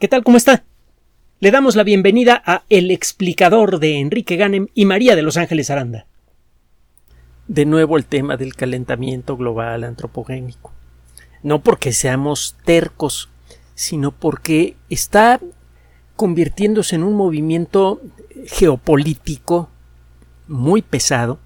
¿Qué tal? ¿Cómo está? Le damos la bienvenida a El explicador de Enrique Ganem y María de Los Ángeles Aranda. De nuevo el tema del calentamiento global antropogénico. No porque seamos tercos, sino porque está convirtiéndose en un movimiento geopolítico muy pesado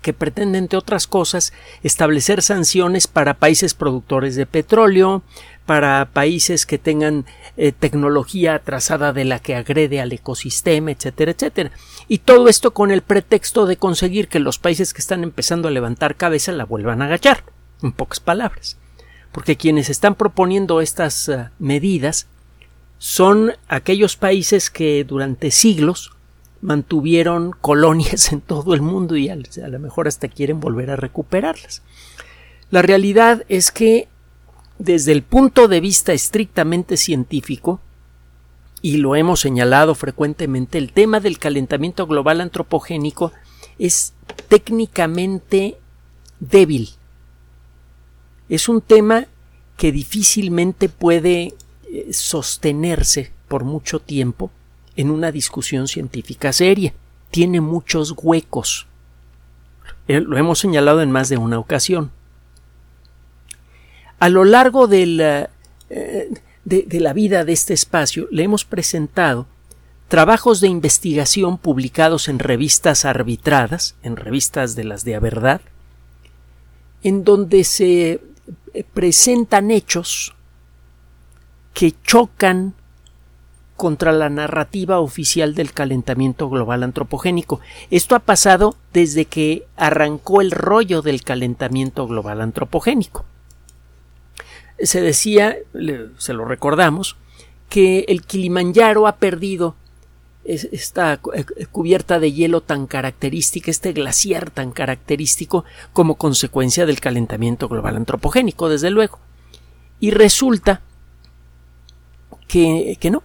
que pretende, entre otras cosas, establecer sanciones para países productores de petróleo, para países que tengan eh, tecnología atrasada de la que agrede al ecosistema, etcétera, etcétera. Y todo esto con el pretexto de conseguir que los países que están empezando a levantar cabeza la vuelvan a agachar, en pocas palabras. Porque quienes están proponiendo estas uh, medidas son aquellos países que durante siglos mantuvieron colonias en todo el mundo y a lo mejor hasta quieren volver a recuperarlas. La realidad es que desde el punto de vista estrictamente científico, y lo hemos señalado frecuentemente, el tema del calentamiento global antropogénico es técnicamente débil. Es un tema que difícilmente puede eh, sostenerse por mucho tiempo en una discusión científica seria. Tiene muchos huecos. Eh, lo hemos señalado en más de una ocasión. A lo largo eh, de, la vida de este espacio le hemos presentado trabajos de investigación publicados en revistas arbitradas, en revistas de las de a verdad, en donde se eh, presentan hechos que chocan contra la narrativa oficial del calentamiento global antropogénico. Esto ha pasado desde que arrancó el rollo del calentamiento global antropogénico se decía, se lo recordamos, que el Kilimanjaro ha perdido esta eh, cubierta de hielo tan característica, este glaciar tan característico como consecuencia del calentamiento global antropogénico, desde luego. Y resulta que, que no.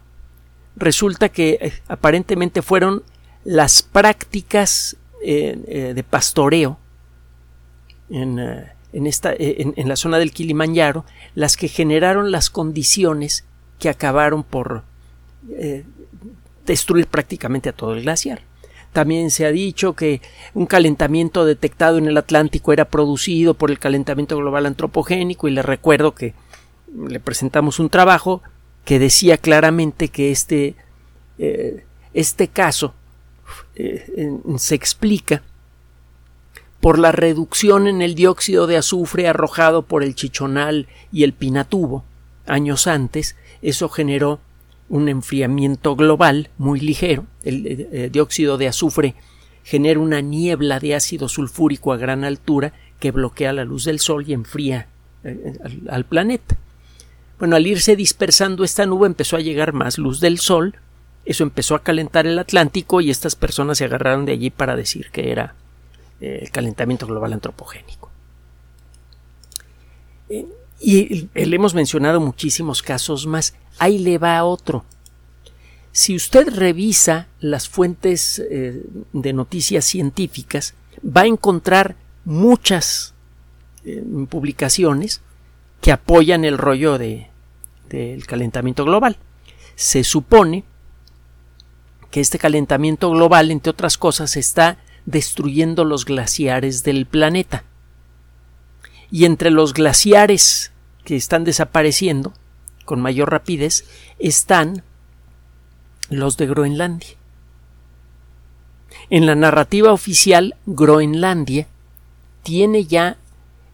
Resulta que eh, aparentemente fueron las prácticas eh, de pastoreo en, en, esta, eh, en, la zona del Kilimanjaro las que generaron las condiciones que acabaron por eh, destruir prácticamente a todo el glaciar. También se ha dicho que un calentamiento detectado en el Atlántico era producido por el calentamiento global antropogénico y le recuerdo que le presentamos un trabajo que decía claramente que este, eh, este caso se explica por la reducción en el dióxido de azufre arrojado por el chichonal y el pinatubo años antes, eso generó un enfriamiento global muy ligero. El, eh, eh, dióxido de azufre genera una niebla de ácido sulfúrico a gran altura que bloquea la luz del sol y enfría eh, al, planeta. Bueno, al irse dispersando esta nube empezó a llegar más luz del sol, eso empezó a calentar el Atlántico y estas personas se agarraron de allí para decir que era el calentamiento global antropogénico. Eh, y le hemos mencionado muchísimos casos más. Ahí le va otro. Si usted revisa las fuentes eh, de noticias científicas, va a encontrar muchas eh, publicaciones que apoyan el rollo de, del calentamiento global. Se supone que este calentamiento global, entre otras cosas, está destruyendo los glaciares del planeta. Y entre los glaciares que están desapareciendo con mayor rapidez están los de Groenlandia. En la narrativa oficial, Groenlandia tiene ya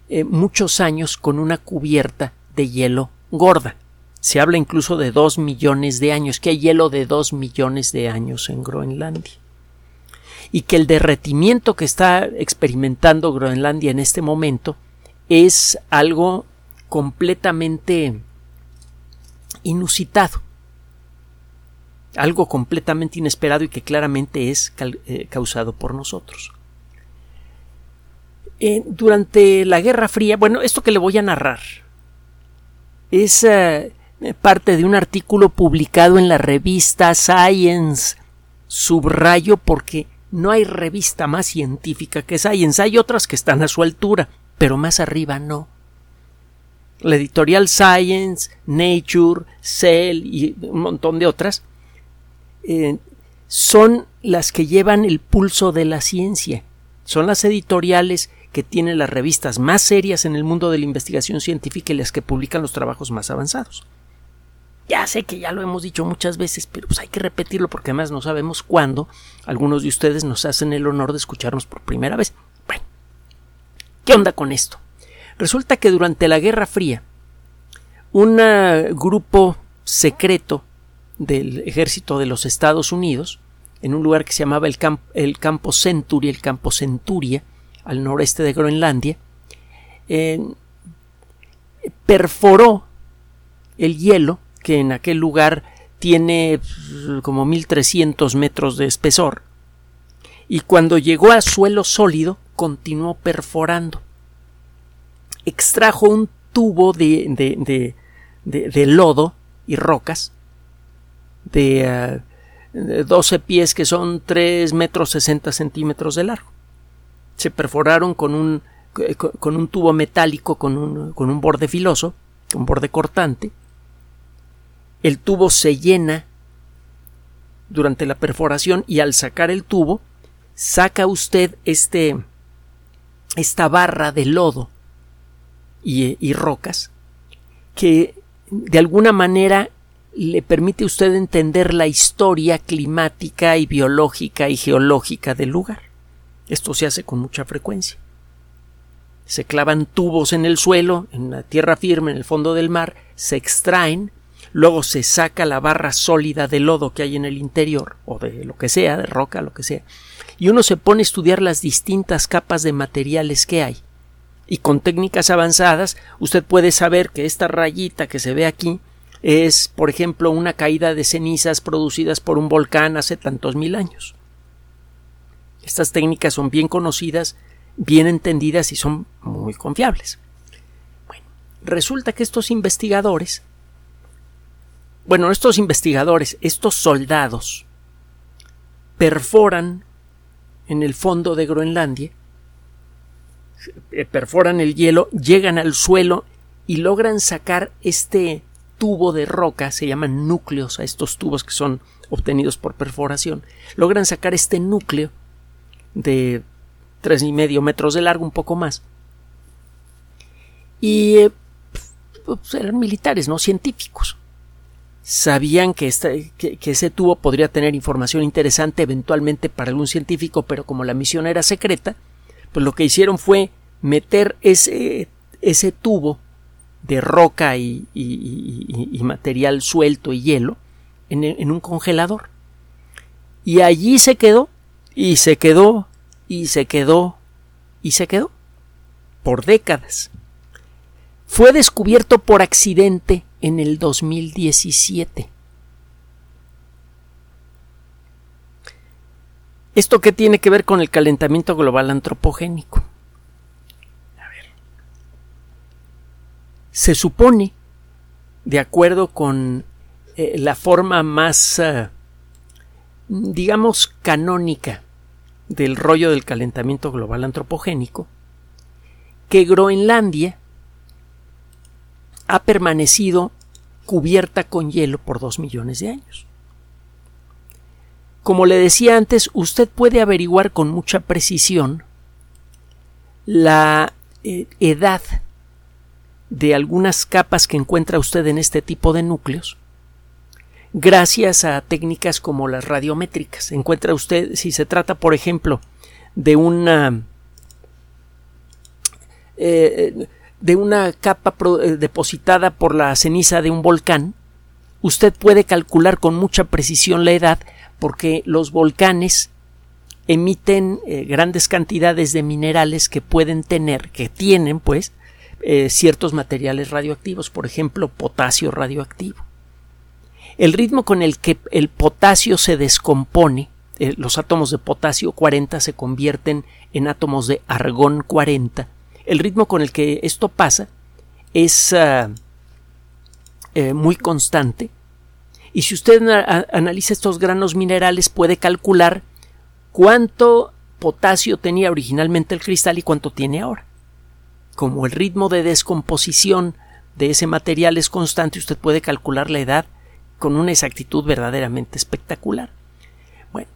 eh, muchos años con una cubierta de hielo gorda. Se habla incluso de dos millones de años, que hay hielo de dos millones de años en Groenlandia y que el derretimiento que está experimentando Groenlandia en este momento es algo completamente inusitado, algo completamente inesperado y que claramente es eh, causado por nosotros. Eh, durante la Guerra Fría, bueno, esto que le voy a narrar es eh, parte de un artículo publicado en la revista Science. Subrayo porque no hay revista más científica que Science. Hay otras que están a su altura, pero más arriba no. la editorial Science, Nature, Cell y un montón de otras, eh, son las que llevan el pulso de la ciencia. Son las editoriales que tienen las revistas más serias en el mundo de la investigación científica y las que publican los trabajos más avanzados. Ya sé que ya lo hemos dicho muchas veces, pero pues hay que repetirlo porque además no sabemos cuándo algunos de ustedes nos hacen el honor de escucharnos por primera vez. Bueno, ¿qué onda con esto? Resulta que durante la Guerra Fría, un grupo secreto del ejército de los Estados Unidos, en un lugar que se llamaba el, el campo Century, el campo Centuria, al noreste de Groenlandia, perforó el hielo que en aquel lugar tiene pues, como 1300 metros de espesor y cuando llegó a suelo sólido continuó perforando. Extrajo un tubo de, de, de, lodo y rocas de, 12 ah, pies que son 3 metros 60 centímetros de largo. Se perforaron con un, con un tubo metálico con un, con un borde filoso, un borde cortante, el tubo se llena durante la perforación y al sacar el tubo saca usted este esta barra de lodo y, y rocas que de alguna manera le permite a usted entender la historia climática y biológica y geológica del lugar. Esto se hace con mucha frecuencia. Se clavan tubos en el suelo, en la tierra firme, en el fondo del mar, se extraen luego se saca la barra sólida de lodo que hay en el interior, o de lo que sea, de roca, lo que sea, y uno se pone a estudiar las distintas capas de materiales que hay. Y con técnicas avanzadas, usted puede saber que esta rayita que se ve aquí es, por ejemplo, una caída de cenizas producidas por un volcán hace tantos mil años. Estas técnicas son bien conocidas, bien entendidas y son muy confiables. Bueno, resulta que estos investigadores bueno, estos investigadores, estos soldados, perforan en el fondo de Groenlandia, eh, perforan el hielo, llegan al suelo y logran sacar este tubo de roca, se llaman núcleos a estos tubos que son obtenidos por perforación, logran sacar este núcleo de tres y medio metros de largo, un poco más. Y eh, pues, eran militares, no científicos sabían que, que, ese tubo podría tener información interesante eventualmente para algún científico, pero como la misión era secreta, pues lo que hicieron fue meter ese, ese tubo de roca y, material suelto y hielo en, en un congelador. Y allí se quedó, y se quedó, y se quedó, y se quedó, por décadas. Fue descubierto por accidente en el 2017. ¿Esto qué tiene que ver con el calentamiento global antropogénico? A ver. Se supone, de acuerdo con eh, la forma más, eh, digamos, canónica del rollo del calentamiento global antropogénico, que Groenlandia ha permanecido cubierta con hielo por dos millones de años. Como le decía antes, usted puede averiguar con mucha precisión la eh, edad de algunas capas que encuentra usted en este tipo de núcleos gracias a técnicas como las radiométricas. Encuentra usted, si se trata, por ejemplo, de una eh, de una capa eh, depositada por la ceniza de un volcán, usted puede calcular con mucha precisión la edad porque los volcanes emiten eh, grandes cantidades de minerales que pueden tener, que tienen pues, eh, ciertos materiales radioactivos, por ejemplo, potasio radioactivo. El ritmo con el que el potasio se descompone, los átomos de potasio 40 se convierten en átomos de argón 40, el ritmo con el que esto pasa es ah, eh, muy constante y si usted analiza estos granos minerales puede calcular cuánto potasio tenía originalmente el cristal y cuánto tiene ahora. Como el ritmo de descomposición de ese material es constante, usted puede calcular la edad con una exactitud verdaderamente espectacular. Bueno,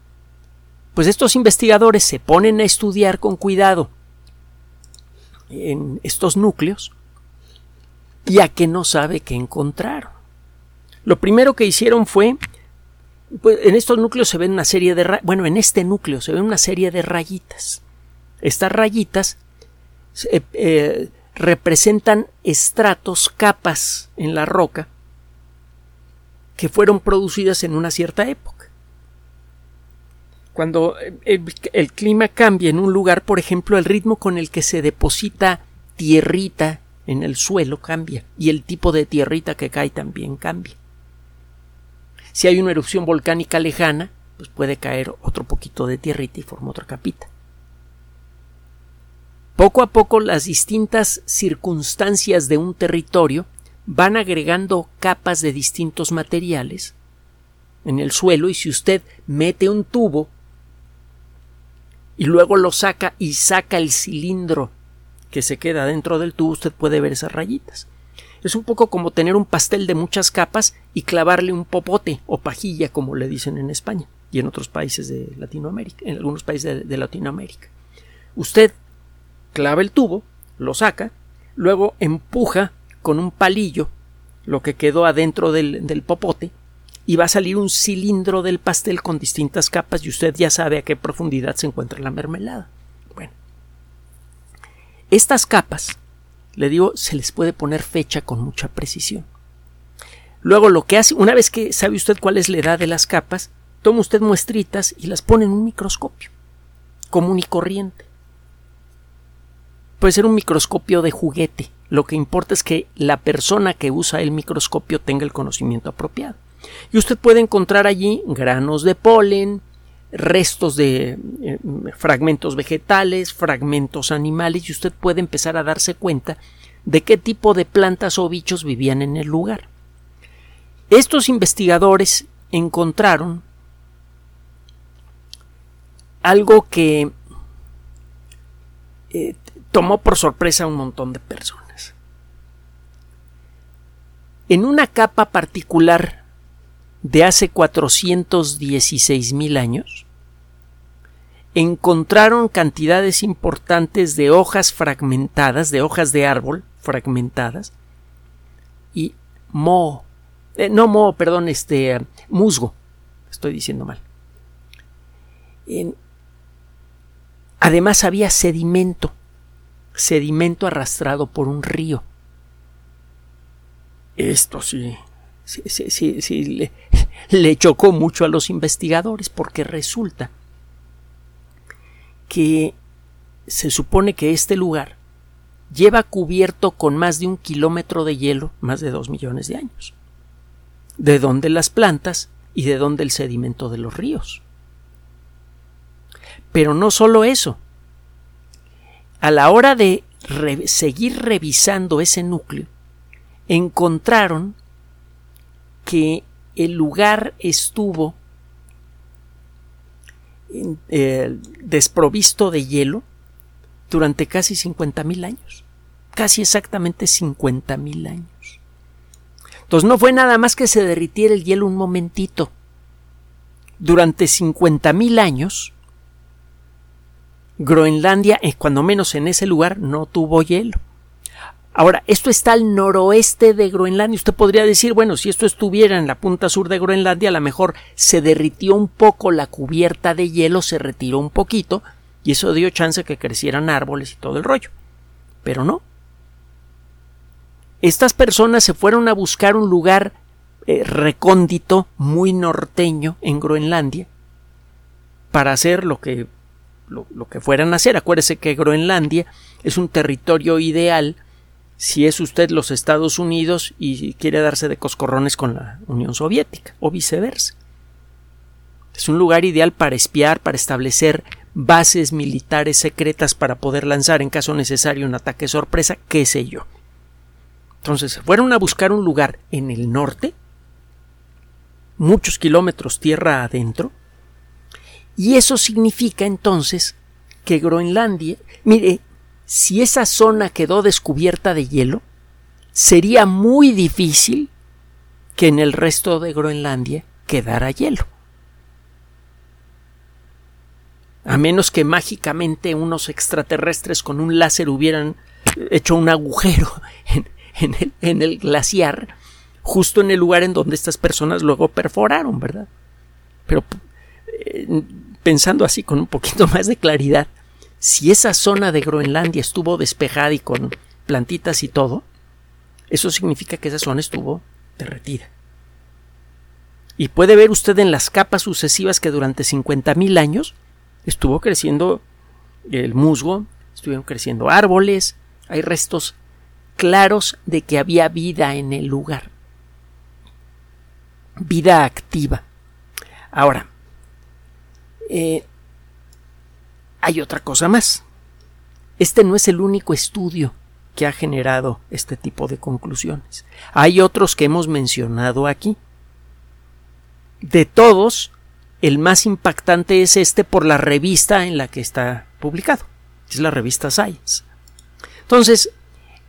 pues estos investigadores se ponen a estudiar con cuidado en estos núcleos ya que no sabe qué encontraron. Lo primero que hicieron fue pues, en estos núcleos se ven una serie de bueno, en este núcleo se ven una serie de rayitas. Estas rayitas eh, eh, representan estratos, capas en la roca que fueron producidas en una cierta época. Cuando el, clima cambia en un lugar, por ejemplo, el ritmo con el que se deposita tierrita en el suelo cambia y el tipo de tierrita que cae también cambia. Si hay una erupción volcánica lejana, pues puede caer otro poquito de tierrita y forma otra capita. Poco a poco las distintas circunstancias de un territorio van agregando capas de distintos materiales en el suelo y si usted mete un tubo y luego lo saca y saca el cilindro que se queda dentro del tubo, usted puede ver esas rayitas. Es un poco como tener un pastel de muchas capas y clavarle un popote o pajilla, como le dicen en España y en otros países de Latinoamérica, en algunos países de, Latinoamérica. Usted clava el tubo, lo saca, luego empuja con un palillo lo que quedó adentro del, del, popote y va a salir un cilindro del pastel con distintas capas y usted ya sabe a qué profundidad se encuentra la mermelada. Bueno, estas capas le digo, se les puede poner fecha con mucha precisión. Luego lo que hace, una vez que sabe usted cuál es la edad de las capas, toma usted muestritas y las pone en un microscopio, común y corriente. Puede ser un microscopio de juguete. Lo que importa es que la persona que usa el microscopio tenga el conocimiento apropiado. Y usted puede encontrar allí granos de polen, restos de eh, fragmentos vegetales, fragmentos animales, y usted puede empezar a darse cuenta de qué tipo de plantas o bichos vivían en el lugar. Estos investigadores encontraron algo que eh, tomó por sorpresa a un montón de personas. En una capa particular de hace 416 mil años, encontraron cantidades importantes de hojas fragmentadas, de hojas de árbol fragmentadas, y moho, eh, no moho, perdón, este musgo, estoy diciendo mal. además había sedimento, sedimento arrastrado por un río. Esto sí sí, sí, sí, le, le chocó mucho a los investigadores porque resulta que se supone que este lugar lleva cubierto con más de un kilómetro de hielo más de dos millones de años. De donde las plantas y de donde el sedimento de los ríos. Pero no solo eso. A la hora de seguir revisando ese núcleo, encontraron que el lugar estuvo eh, desprovisto de hielo durante casi 50.000 años. Casi exactamente 50.000 años. Entonces no fue nada más que se derritiera el hielo un momentito. Durante 50.000 años, Groenlandia, eh, cuando menos en ese lugar, no tuvo hielo. Ahora, esto está al noroeste de Groenlandia. Usted podría decir, bueno, si esto estuviera en la punta sur de Groenlandia, a lo mejor se derritió un poco la cubierta de hielo, se retiró un poquito, y eso dio chance que crecieran árboles y todo el rollo. Pero no. Estas personas se fueron a buscar un lugar eh, recóndito, muy norteño, en Groenlandia, para hacer lo que, lo, lo que fueran a hacer. Acuérdese que Groenlandia es un territorio ideal si es usted los Estados Unidos y quiere darse de coscorrones con la Unión Soviética o viceversa. Es un lugar ideal para espiar, para establecer bases militares secretas para poder lanzar en caso necesario un ataque sorpresa, qué sé yo. Entonces fueron a buscar un lugar en el norte, muchos kilómetros tierra adentro, y eso significa entonces que Groenlandia, mire, si esa zona quedó descubierta de hielo, sería muy difícil que en el resto de Groenlandia quedara hielo. A menos que mágicamente unos extraterrestres con un láser hubieran hecho un agujero en, el, glaciar, justo en el lugar en donde estas personas luego perforaron, ¿verdad? Pero eh, pensando así con un poquito más de claridad, si esa zona de Groenlandia estuvo despejada y con plantitas y todo, eso significa que esa zona estuvo derretida. Y puede ver usted en las capas sucesivas que durante 50.000 años estuvo creciendo el musgo, estuvieron creciendo árboles, hay restos claros de que había vida en el lugar. Vida activa. Ahora, eh, hay otra cosa más. Este no es el único estudio que ha generado este tipo de conclusiones. Hay otros que hemos mencionado aquí. De todos, el más impactante es este por la revista en la que está publicado. Es la revista Science. Entonces,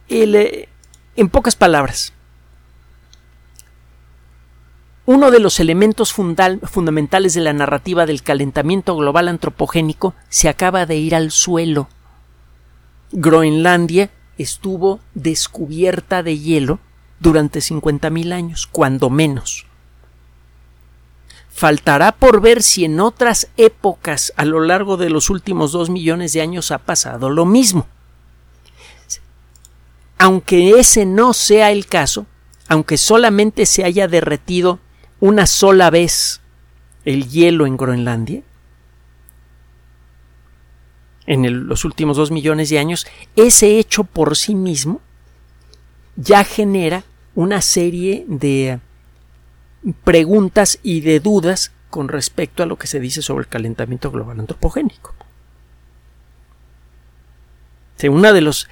eh, en pocas palabras, uno de los elementos fundamentales de la narrativa del calentamiento global antropogénico se acaba de ir al suelo. Groenlandia estuvo descubierta de hielo durante 50.000 años, cuando menos. Faltará por ver si en otras épocas a lo largo de los últimos dos millones de años ha pasado lo mismo. Aunque ese no sea el caso, aunque solamente se haya derretido una sola vez el hielo en Groenlandia, en los últimos dos millones de años, ese hecho por sí mismo ya genera una serie de preguntas y de dudas con respecto a lo que se dice sobre el calentamiento global antropogénico. una de los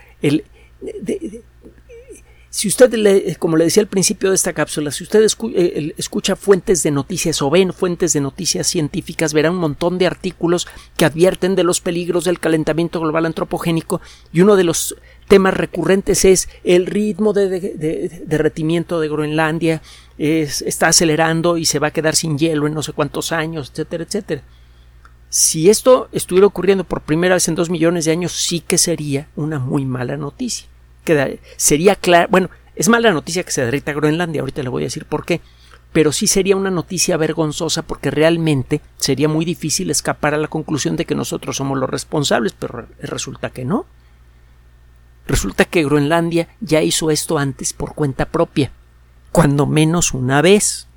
si usted, le, como le decía al principio de esta cápsula, si usted eh, escucha fuentes de noticias o ven fuentes de noticias científicas, verá un montón de artículos que advierten de los peligros del calentamiento global antropogénico y uno de los temas recurrentes es el ritmo de, derretimiento de Groenlandia está acelerando y se va a quedar sin hielo en no sé cuántos años, etcétera, etcétera. Si esto estuviera ocurriendo por primera vez en dos millones de años, sí que sería una muy mala noticia sería claro, bueno, es mala noticia que se derrita Groenlandia, ahorita le voy a decir por qué, pero sí sería una noticia vergonzosa porque realmente sería muy difícil escapar a la conclusión de que nosotros somos los responsables, pero resulta que no. Resulta que Groenlandia ya hizo esto antes por cuenta propia, cuando menos una vez.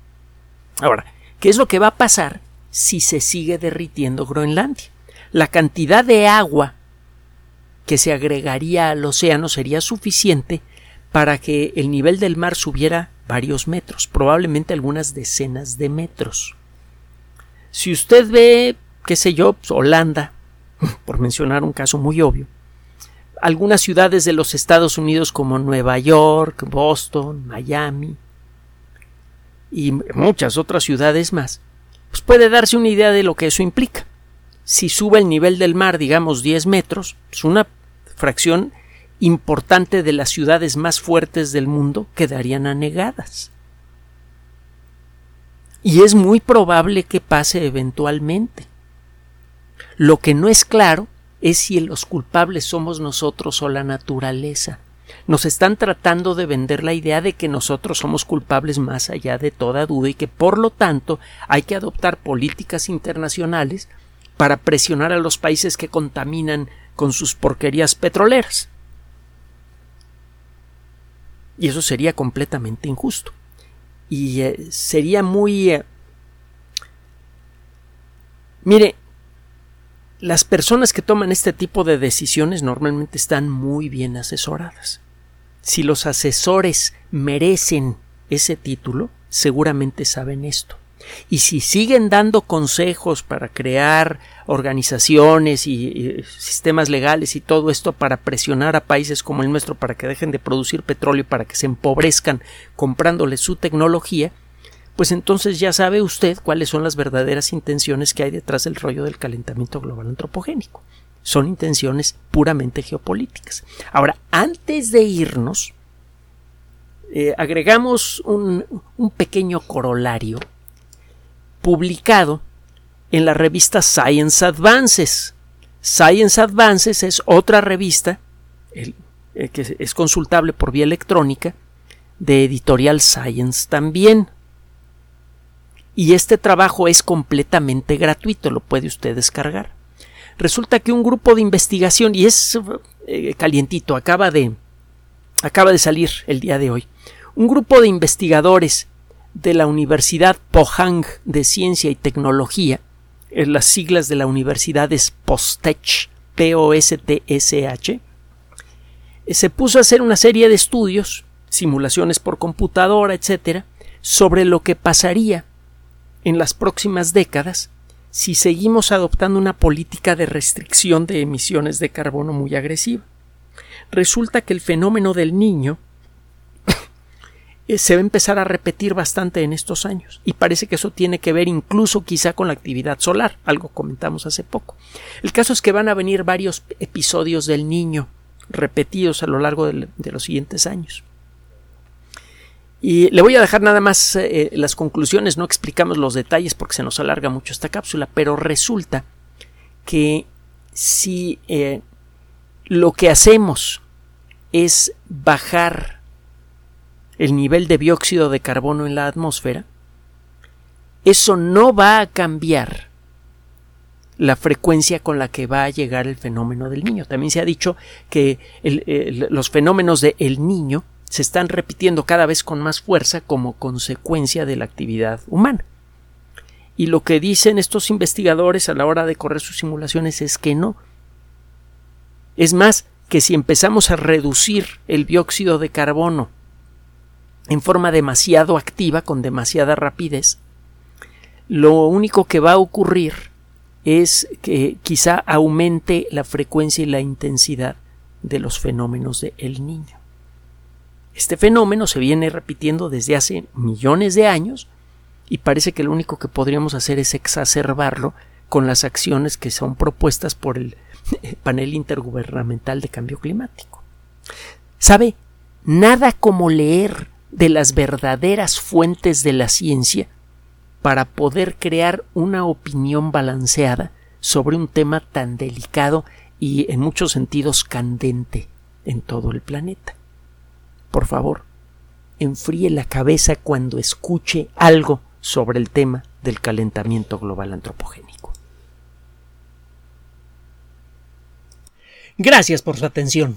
Ahora, ¿qué es lo que va a pasar si se sigue derritiendo Groenlandia? La cantidad de agua que se agregaría al océano sería suficiente para que el nivel del mar subiera varios metros, probablemente algunas decenas de metros. Si usted ve, qué sé yo, pues, Holanda, por mencionar un caso muy obvio, algunas ciudades de los Estados Unidos como Nueva York, Boston, Miami y muchas otras ciudades más, pues puede darse una idea de lo que eso implica. Si sube el nivel del mar, digamos 10 metros, es pues una fracción importante de las ciudades más fuertes del mundo quedarían anegadas. Y es muy probable que pase eventualmente. Lo que no es claro es si los culpables somos nosotros o la naturaleza. Nos están tratando de vender la idea de que nosotros somos culpables más allá de toda duda y que por lo tanto hay que adoptar políticas internacionales para presionar a los países que contaminan con sus porquerías petroleras. Y eso sería completamente injusto. Y eh, sería muy... Eh, mire, las personas que toman este tipo de decisiones normalmente están muy bien asesoradas. Si los asesores merecen ese título, seguramente saben esto. Y si siguen dando consejos para crear organizaciones y, sistemas legales y todo esto para presionar a países como el nuestro para que dejen de producir petróleo para que se empobrezcan comprándole su tecnología, pues entonces ya sabe usted cuáles son las verdaderas intenciones que hay detrás del rollo del calentamiento global antropogénico. Son intenciones puramente geopolíticas. Ahora, antes de irnos, eh, agregamos un pequeño corolario publicado en la revista Science Advances. Science Advances es otra revista eh, que es consultable por vía electrónica de editorial Science también. Y este trabajo es completamente gratuito, lo puede usted descargar. Resulta que un grupo de investigación, y es eh, calientito, acaba de, acaba de salir el día de hoy, un grupo de investigadores de la Universidad Pohang de Ciencia y Tecnología, en las siglas de la universidad es POSTECH, P-O-S-T-S-H, se puso a hacer una serie de estudios, simulaciones por computadora, etcétera, sobre lo que pasaría en las próximas décadas si seguimos adoptando una política de restricción de emisiones de carbono muy agresiva. Resulta que el fenómeno del niño eh, se va a empezar a repetir bastante en estos años y parece que eso tiene que ver incluso quizá con la actividad solar, algo comentamos hace poco. El caso es que van a venir varios episodios del niño repetidos a lo largo de, los siguientes años. Y le voy a dejar nada más eh, las conclusiones, no explicamos los detalles porque se nos alarga mucho esta cápsula, pero resulta que si eh, lo que hacemos es bajar el nivel de dióxido de carbono en la atmósfera, eso no va a cambiar la frecuencia con la que va a llegar el fenómeno del niño. También se ha dicho que los fenómenos del el niño se están repitiendo cada vez con más fuerza como consecuencia de la actividad humana. Y lo que dicen estos investigadores a la hora de correr sus simulaciones es que no. Es más, que si empezamos a reducir el dióxido de carbono en forma demasiado activa, con demasiada rapidez, lo único que va a ocurrir es que quizá aumente la frecuencia y la intensidad de los fenómenos del el niño. Este fenómeno se viene repitiendo desde hace millones de años y parece que lo único que podríamos hacer es exacerbarlo con las acciones que son propuestas por el panel intergubernamental de cambio climático. ¿Sabe? Nada como leer de las verdaderas fuentes de la ciencia para poder crear una opinión balanceada sobre un tema tan delicado y en muchos sentidos candente en todo el planeta. Por favor, enfríe la cabeza cuando escuche algo sobre el tema del calentamiento global antropogénico. Gracias por su atención.